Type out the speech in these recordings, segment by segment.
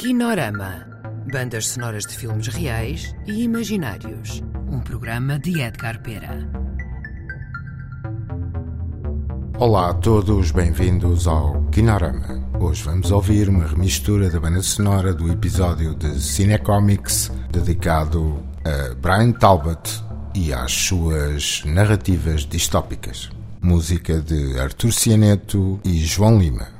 Kinorama. Bandas sonoras de filmes reais e imaginários. Um programa de Edgar Pera. Olá a todos, bem-vindos ao Kinorama. Hoje vamos ouvir uma remistura da banda sonora do episódio de Cinecomics dedicado a Brian Talbot e às suas narrativas distópicas. Música de Artur Cianeto e João Lima.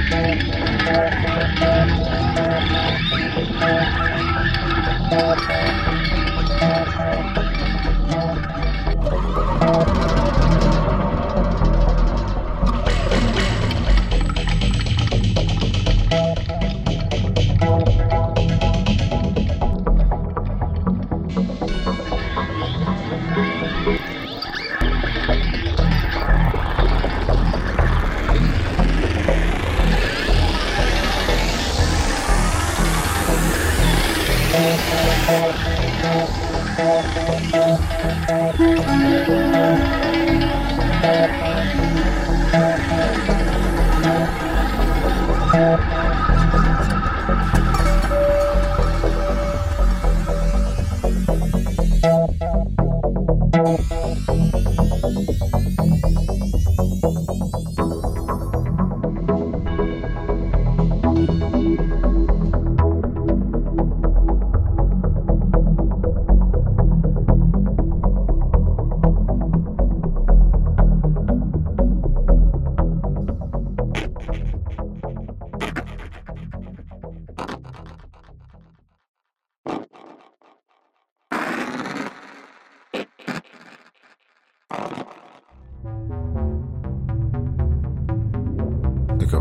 Thank you.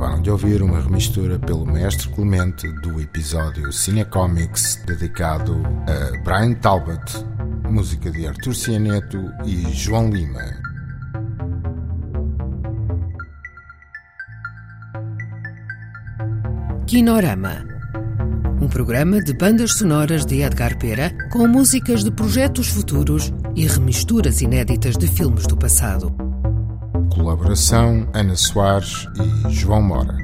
Acabaram de ouvir uma remistura pelo mestre Clemente do episódio Cinecomics dedicado a Brian Talbot, música de Artur Cianeto e João Lima. Kinorama um programa de bandas sonoras de Edgar Pera com músicas de projetos futuros e remisturas inéditas de filmes do passado. Colaboração Ana Soares e João Mora.